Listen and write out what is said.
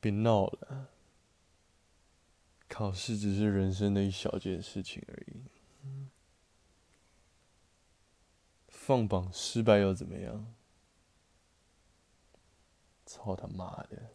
别闹了。考试只是人生的一小件事情而已。放榜失败又怎么样？操他妈的！